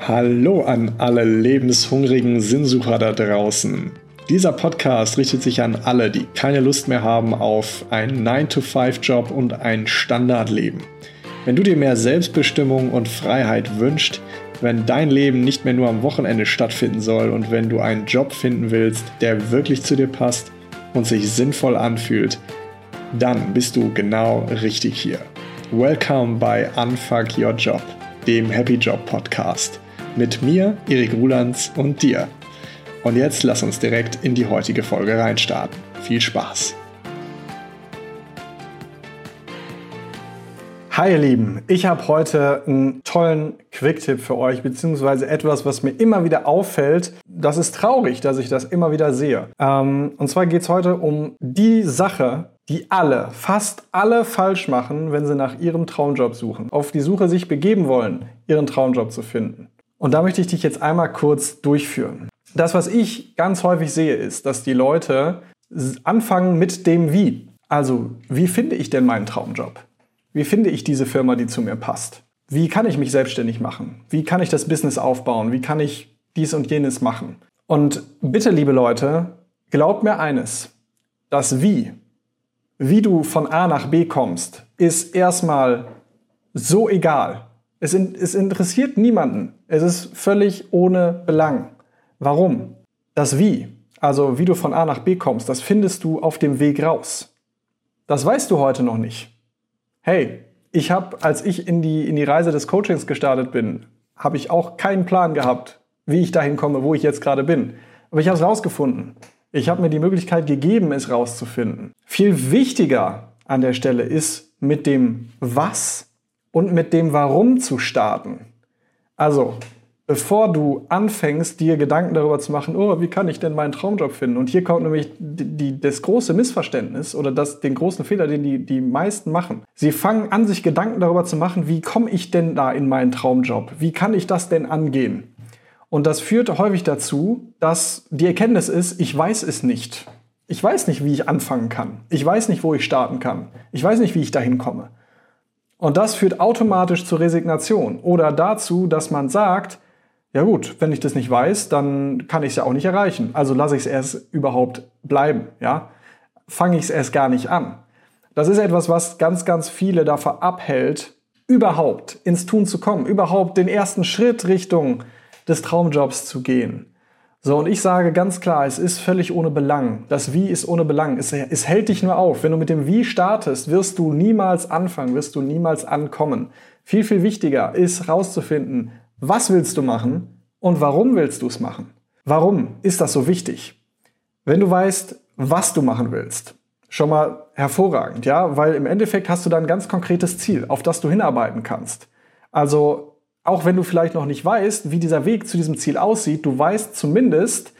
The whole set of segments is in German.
Hallo an alle lebenshungrigen Sinnsucher da draußen. Dieser Podcast richtet sich an alle, die keine Lust mehr haben auf einen 9-to-5-Job und ein Standardleben. Wenn du dir mehr Selbstbestimmung und Freiheit wünschst, wenn dein Leben nicht mehr nur am Wochenende stattfinden soll und wenn du einen Job finden willst, der wirklich zu dir passt und sich sinnvoll anfühlt, dann bist du genau richtig hier. Welcome bei Unfuck Your Job, dem Happy Job Podcast. Mit mir, Erik Rulands und dir. Und jetzt lass uns direkt in die heutige Folge reinstarten. Viel Spaß! Hi ihr Lieben, ich habe heute einen tollen Quick-Tipp für euch, beziehungsweise etwas, was mir immer wieder auffällt. Das ist traurig, dass ich das immer wieder sehe. Ähm, und zwar geht es heute um die Sache, die alle, fast alle falsch machen, wenn sie nach ihrem Traumjob suchen, auf die Suche sich begeben wollen, ihren Traumjob zu finden. Und da möchte ich dich jetzt einmal kurz durchführen. Das, was ich ganz häufig sehe, ist, dass die Leute anfangen mit dem Wie. Also, wie finde ich denn meinen Traumjob? Wie finde ich diese Firma, die zu mir passt? Wie kann ich mich selbstständig machen? Wie kann ich das Business aufbauen? Wie kann ich dies und jenes machen? Und bitte, liebe Leute, glaubt mir eines. Das Wie, wie du von A nach B kommst, ist erstmal so egal. Es, in, es interessiert niemanden. Es ist völlig ohne Belang. Warum? Das Wie, also wie du von A nach B kommst, das findest du auf dem Weg raus. Das weißt du heute noch nicht. Hey, ich habe, als ich in die, in die Reise des Coachings gestartet bin, habe ich auch keinen Plan gehabt, wie ich dahin komme, wo ich jetzt gerade bin. Aber ich habe es rausgefunden. Ich habe mir die Möglichkeit gegeben, es rauszufinden. Viel wichtiger an der Stelle ist, mit dem Was und mit dem Warum zu starten. Also, bevor du anfängst, dir Gedanken darüber zu machen, oh, wie kann ich denn meinen Traumjob finden? Und hier kommt nämlich die, das große Missverständnis oder das, den großen Fehler, den die, die meisten machen. Sie fangen an, sich Gedanken darüber zu machen, wie komme ich denn da in meinen Traumjob? Wie kann ich das denn angehen? Und das führt häufig dazu, dass die Erkenntnis ist, ich weiß es nicht. Ich weiß nicht, wie ich anfangen kann. Ich weiß nicht, wo ich starten kann. Ich weiß nicht, wie ich dahin komme. Und das führt automatisch zur Resignation oder dazu, dass man sagt, ja gut, wenn ich das nicht weiß, dann kann ich es ja auch nicht erreichen. Also lasse ich es erst überhaupt bleiben, ja? Fange ich es erst gar nicht an. Das ist etwas, was ganz, ganz viele davor abhält, überhaupt ins Tun zu kommen, überhaupt den ersten Schritt Richtung des Traumjobs zu gehen. So, und ich sage ganz klar, es ist völlig ohne Belang. Das Wie ist ohne Belang. Es, es hält dich nur auf. Wenn du mit dem Wie startest, wirst du niemals anfangen, wirst du niemals ankommen. Viel, viel wichtiger ist herauszufinden, was willst du machen und warum willst du es machen? Warum ist das so wichtig? Wenn du weißt, was du machen willst, schon mal hervorragend, ja, weil im Endeffekt hast du dann ein ganz konkretes Ziel, auf das du hinarbeiten kannst. Also auch wenn du vielleicht noch nicht weißt, wie dieser Weg zu diesem Ziel aussieht, du weißt zumindest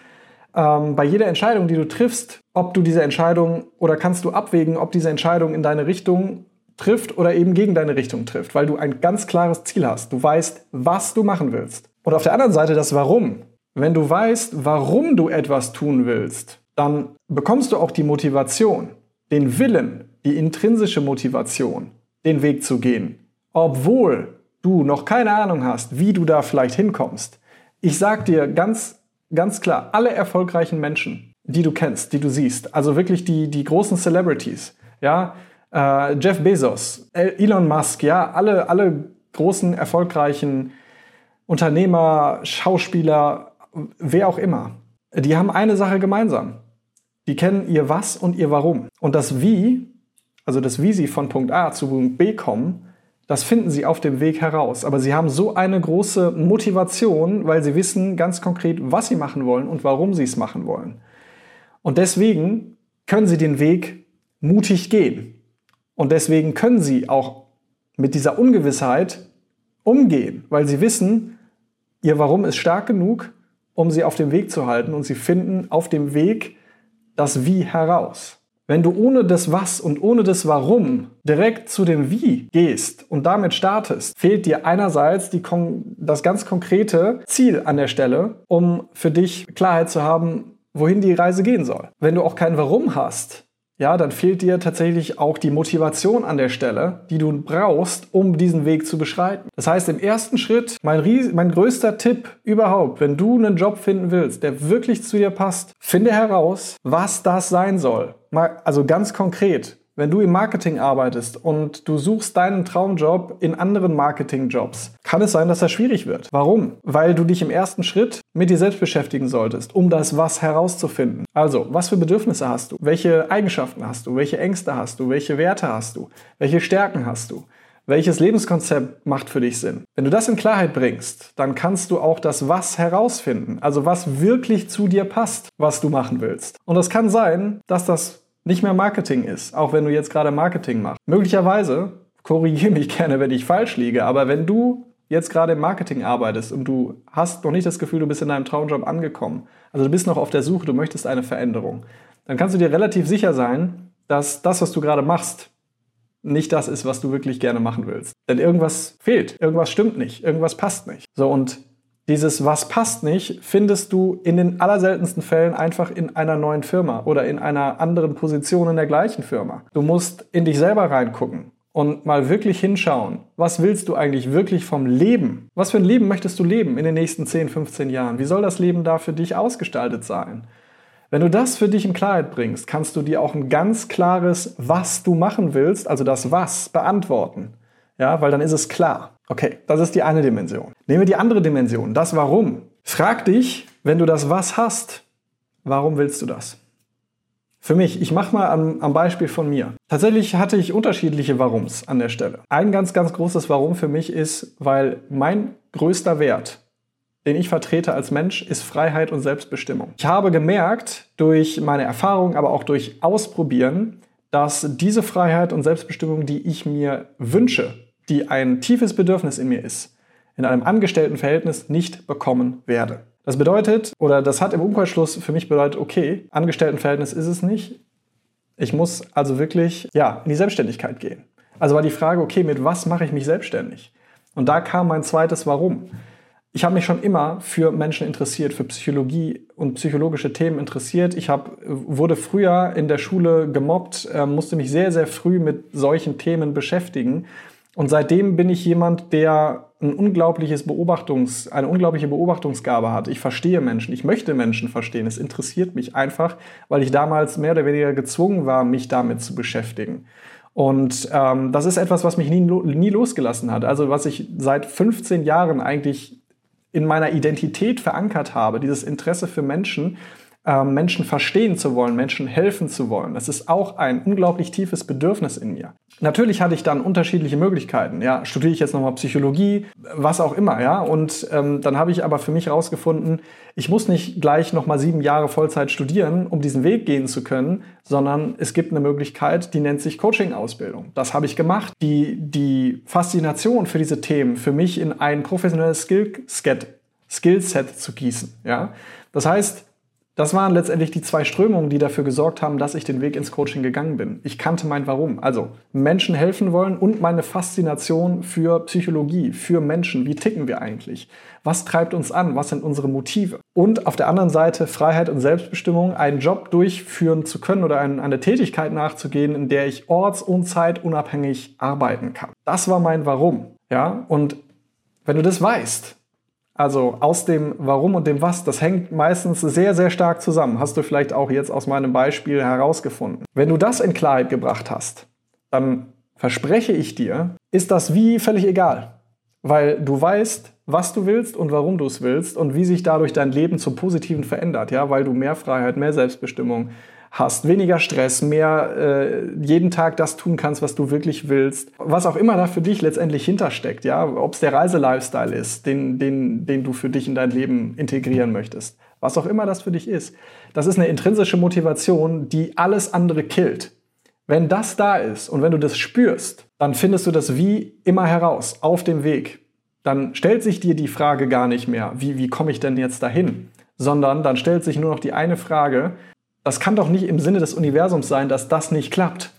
ähm, bei jeder Entscheidung, die du triffst, ob du diese Entscheidung oder kannst du abwägen, ob diese Entscheidung in deine Richtung trifft oder eben gegen deine Richtung trifft, weil du ein ganz klares Ziel hast. Du weißt, was du machen willst. Und auf der anderen Seite das Warum. Wenn du weißt, warum du etwas tun willst, dann bekommst du auch die Motivation, den Willen, die intrinsische Motivation, den Weg zu gehen, obwohl du noch keine Ahnung hast, wie du da vielleicht hinkommst, ich sag dir ganz, ganz klar, alle erfolgreichen Menschen, die du kennst, die du siehst, also wirklich die, die großen Celebrities, ja, äh, Jeff Bezos, Elon Musk, ja, alle, alle großen, erfolgreichen Unternehmer, Schauspieler, wer auch immer, die haben eine Sache gemeinsam. Die kennen ihr Was und ihr Warum. Und das Wie, also das Wie sie von Punkt A zu Punkt B kommen, das finden sie auf dem Weg heraus. Aber sie haben so eine große Motivation, weil sie wissen ganz konkret, was sie machen wollen und warum sie es machen wollen. Und deswegen können sie den Weg mutig gehen. Und deswegen können sie auch mit dieser Ungewissheit umgehen, weil sie wissen, ihr Warum ist stark genug, um sie auf dem Weg zu halten und sie finden auf dem Weg das Wie heraus. Wenn du ohne das Was und ohne das Warum direkt zu dem Wie gehst und damit startest, fehlt dir einerseits das ganz konkrete Ziel an der Stelle, um für dich Klarheit zu haben, wohin die Reise gehen soll. Wenn du auch kein Warum hast, ja, dann fehlt dir tatsächlich auch die Motivation an der Stelle, die du brauchst, um diesen Weg zu beschreiten. Das heißt, im ersten Schritt, mein, ries mein größter Tipp überhaupt, wenn du einen Job finden willst, der wirklich zu dir passt, finde heraus, was das sein soll. Mal, also ganz konkret, wenn du im Marketing arbeitest und du suchst deinen Traumjob in anderen Marketingjobs, kann es sein, dass das schwierig wird. Warum? Weil du dich im ersten Schritt mit dir selbst beschäftigen solltest, um das Was herauszufinden. Also, was für Bedürfnisse hast du? Welche Eigenschaften hast du? Welche Ängste hast du? Welche Werte hast du? Welche Stärken hast du? Welches Lebenskonzept macht für dich Sinn? Wenn du das in Klarheit bringst, dann kannst du auch das Was herausfinden. Also was wirklich zu dir passt, was du machen willst. Und es kann sein, dass das nicht mehr Marketing ist, auch wenn du jetzt gerade Marketing machst. Möglicherweise, korrigiere mich gerne, wenn ich falsch liege, aber wenn du jetzt gerade im Marketing arbeitest und du hast noch nicht das Gefühl, du bist in deinem Traumjob angekommen, also du bist noch auf der Suche, du möchtest eine Veränderung, dann kannst du dir relativ sicher sein, dass das, was du gerade machst, nicht das ist, was du wirklich gerne machen willst. Denn irgendwas fehlt, irgendwas stimmt nicht, irgendwas passt nicht. So und dieses Was passt nicht findest du in den allerseltensten Fällen einfach in einer neuen Firma oder in einer anderen Position in der gleichen Firma. Du musst in dich selber reingucken und mal wirklich hinschauen, was willst du eigentlich wirklich vom Leben? Was für ein Leben möchtest du leben in den nächsten 10, 15 Jahren? Wie soll das Leben da für dich ausgestaltet sein? Wenn du das für dich in Klarheit bringst, kannst du dir auch ein ganz klares, was du machen willst, also das Was, beantworten. Ja, weil dann ist es klar. Okay, das ist die eine Dimension. Nehmen wir die andere Dimension, das Warum. Frag dich, wenn du das Was hast, warum willst du das? Für mich, ich mache mal am, am, Beispiel von mir. Tatsächlich hatte ich unterschiedliche Warums an der Stelle. Ein ganz, ganz großes Warum für mich ist, weil mein größter Wert, den ich vertrete als Mensch, ist Freiheit und Selbstbestimmung. Ich habe gemerkt, durch meine Erfahrung, aber auch durch Ausprobieren, dass diese Freiheit und Selbstbestimmung, die ich mir wünsche, die ein tiefes Bedürfnis in mir ist, in einem Angestelltenverhältnis nicht bekommen werde. Das bedeutet, oder das hat im Umkehrschluss für mich bedeutet, okay, Angestelltenverhältnis ist es nicht. Ich muss also wirklich, ja, in die Selbstständigkeit gehen. Also war die Frage, okay, mit was mache ich mich selbstständig? Und da kam mein zweites Warum. Ich habe mich schon immer für Menschen interessiert, für Psychologie und psychologische Themen interessiert. Ich hab, wurde früher in der Schule gemobbt, äh, musste mich sehr, sehr früh mit solchen Themen beschäftigen und seitdem bin ich jemand, der ein unglaubliches Beobachtungs, eine unglaubliche Beobachtungsgabe hat. Ich verstehe Menschen, ich möchte Menschen verstehen. Es interessiert mich einfach, weil ich damals mehr oder weniger gezwungen war, mich damit zu beschäftigen. Und ähm, das ist etwas, was mich nie, nie losgelassen hat. Also was ich seit 15 Jahren eigentlich in meiner Identität verankert habe, dieses Interesse für Menschen, Menschen verstehen zu wollen, Menschen helfen zu wollen. Das ist auch ein unglaublich tiefes Bedürfnis in mir. Natürlich hatte ich dann unterschiedliche Möglichkeiten. Ja, studiere ich jetzt nochmal Psychologie, was auch immer, ja. Und ähm, dann habe ich aber für mich herausgefunden, ich muss nicht gleich nochmal sieben Jahre Vollzeit studieren, um diesen Weg gehen zu können, sondern es gibt eine Möglichkeit, die nennt sich Coaching-Ausbildung. Das habe ich gemacht. Die, die Faszination für diese Themen für mich in ein professionelles Skillset, Skillset zu gießen. Ja? Das heißt, das waren letztendlich die zwei Strömungen, die dafür gesorgt haben, dass ich den Weg ins Coaching gegangen bin. Ich kannte mein Warum. Also Menschen helfen wollen und meine Faszination für Psychologie, für Menschen. Wie ticken wir eigentlich? Was treibt uns an? Was sind unsere Motive? Und auf der anderen Seite Freiheit und Selbstbestimmung, einen Job durchführen zu können oder eine Tätigkeit nachzugehen, in der ich orts- und zeitunabhängig arbeiten kann. Das war mein Warum. Ja, und wenn du das weißt, also aus dem Warum und dem Was, das hängt meistens sehr, sehr stark zusammen. Hast du vielleicht auch jetzt aus meinem Beispiel herausgefunden. Wenn du das in Klarheit gebracht hast, dann verspreche ich dir, ist das wie völlig egal. Weil du weißt, was du willst und warum du es willst und wie sich dadurch dein Leben zum Positiven verändert, ja, weil du mehr Freiheit, mehr Selbstbestimmung, hast, weniger Stress, mehr äh, jeden Tag das tun kannst, was du wirklich willst. Was auch immer da für dich letztendlich hintersteckt, ja, ob es der Reiselifestyle ist, den, den, den du für dich in dein Leben integrieren möchtest. Was auch immer das für dich ist. Das ist eine intrinsische Motivation, die alles andere killt. Wenn das da ist und wenn du das spürst, dann findest du das wie immer heraus, auf dem Weg. Dann stellt sich dir die Frage gar nicht mehr, wie, wie komme ich denn jetzt dahin? Sondern dann stellt sich nur noch die eine Frage, das kann doch nicht im Sinne des Universums sein, dass das nicht klappt,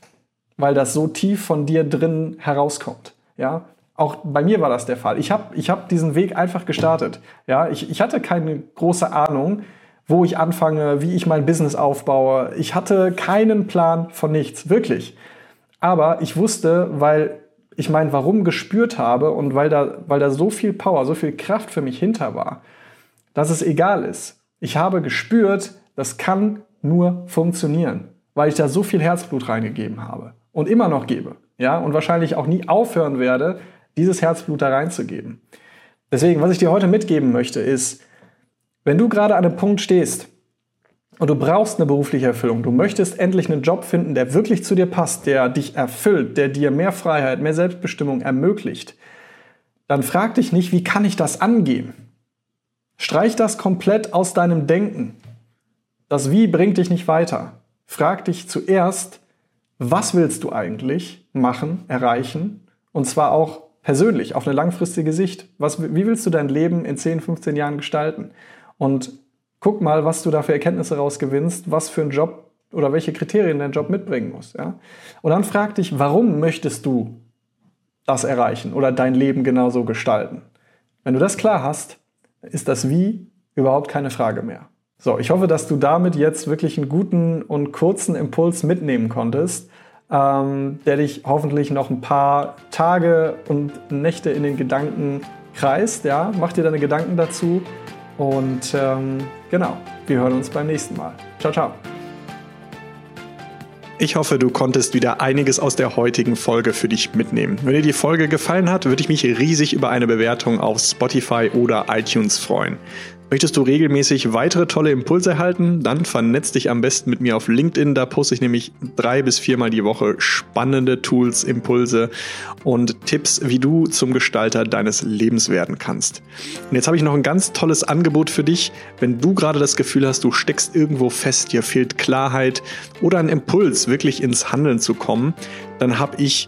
weil das so tief von dir drin herauskommt. Ja, auch bei mir war das der Fall. Ich habe ich hab diesen Weg einfach gestartet. Ja, ich, ich hatte keine große Ahnung, wo ich anfange, wie ich mein Business aufbaue. Ich hatte keinen Plan von nichts, wirklich. Aber ich wusste, weil ich mein Warum gespürt habe und weil da, weil da so viel Power, so viel Kraft für mich hinter war, dass es egal ist. Ich habe gespürt, das kann nur funktionieren, weil ich da so viel Herzblut reingegeben habe und immer noch gebe. Ja, und wahrscheinlich auch nie aufhören werde, dieses Herzblut da reinzugeben. Deswegen, was ich dir heute mitgeben möchte, ist, wenn du gerade an einem Punkt stehst, und du brauchst eine berufliche Erfüllung. Du möchtest endlich einen Job finden, der wirklich zu dir passt, der dich erfüllt, der dir mehr Freiheit, mehr Selbstbestimmung ermöglicht. Dann frag dich nicht, wie kann ich das angehen? Streich das komplett aus deinem Denken. Das Wie bringt dich nicht weiter. Frag dich zuerst, was willst du eigentlich machen, erreichen? Und zwar auch persönlich, auf eine langfristige Sicht. Was, wie willst du dein Leben in 10, 15 Jahren gestalten? Und guck mal, was du da für Erkenntnisse rausgewinnst, was für einen Job oder welche Kriterien dein Job mitbringen muss. Ja? Und dann frag dich, warum möchtest du das erreichen oder dein Leben genauso gestalten? Wenn du das klar hast, ist das Wie überhaupt keine Frage mehr. So, ich hoffe, dass du damit jetzt wirklich einen guten und kurzen Impuls mitnehmen konntest, ähm, der dich hoffentlich noch ein paar Tage und Nächte in den Gedanken kreist. Ja? Mach dir deine Gedanken dazu und ähm, genau, wir hören uns beim nächsten Mal. Ciao, ciao. Ich hoffe, du konntest wieder einiges aus der heutigen Folge für dich mitnehmen. Wenn dir die Folge gefallen hat, würde ich mich riesig über eine Bewertung auf Spotify oder iTunes freuen. Möchtest du regelmäßig weitere tolle Impulse erhalten? Dann vernetz dich am besten mit mir auf LinkedIn. Da poste ich nämlich drei bis viermal die Woche spannende Tools, Impulse und Tipps, wie du zum Gestalter deines Lebens werden kannst. Und jetzt habe ich noch ein ganz tolles Angebot für dich. Wenn du gerade das Gefühl hast, du steckst irgendwo fest, dir fehlt Klarheit oder ein Impuls, wirklich ins Handeln zu kommen, dann habe ich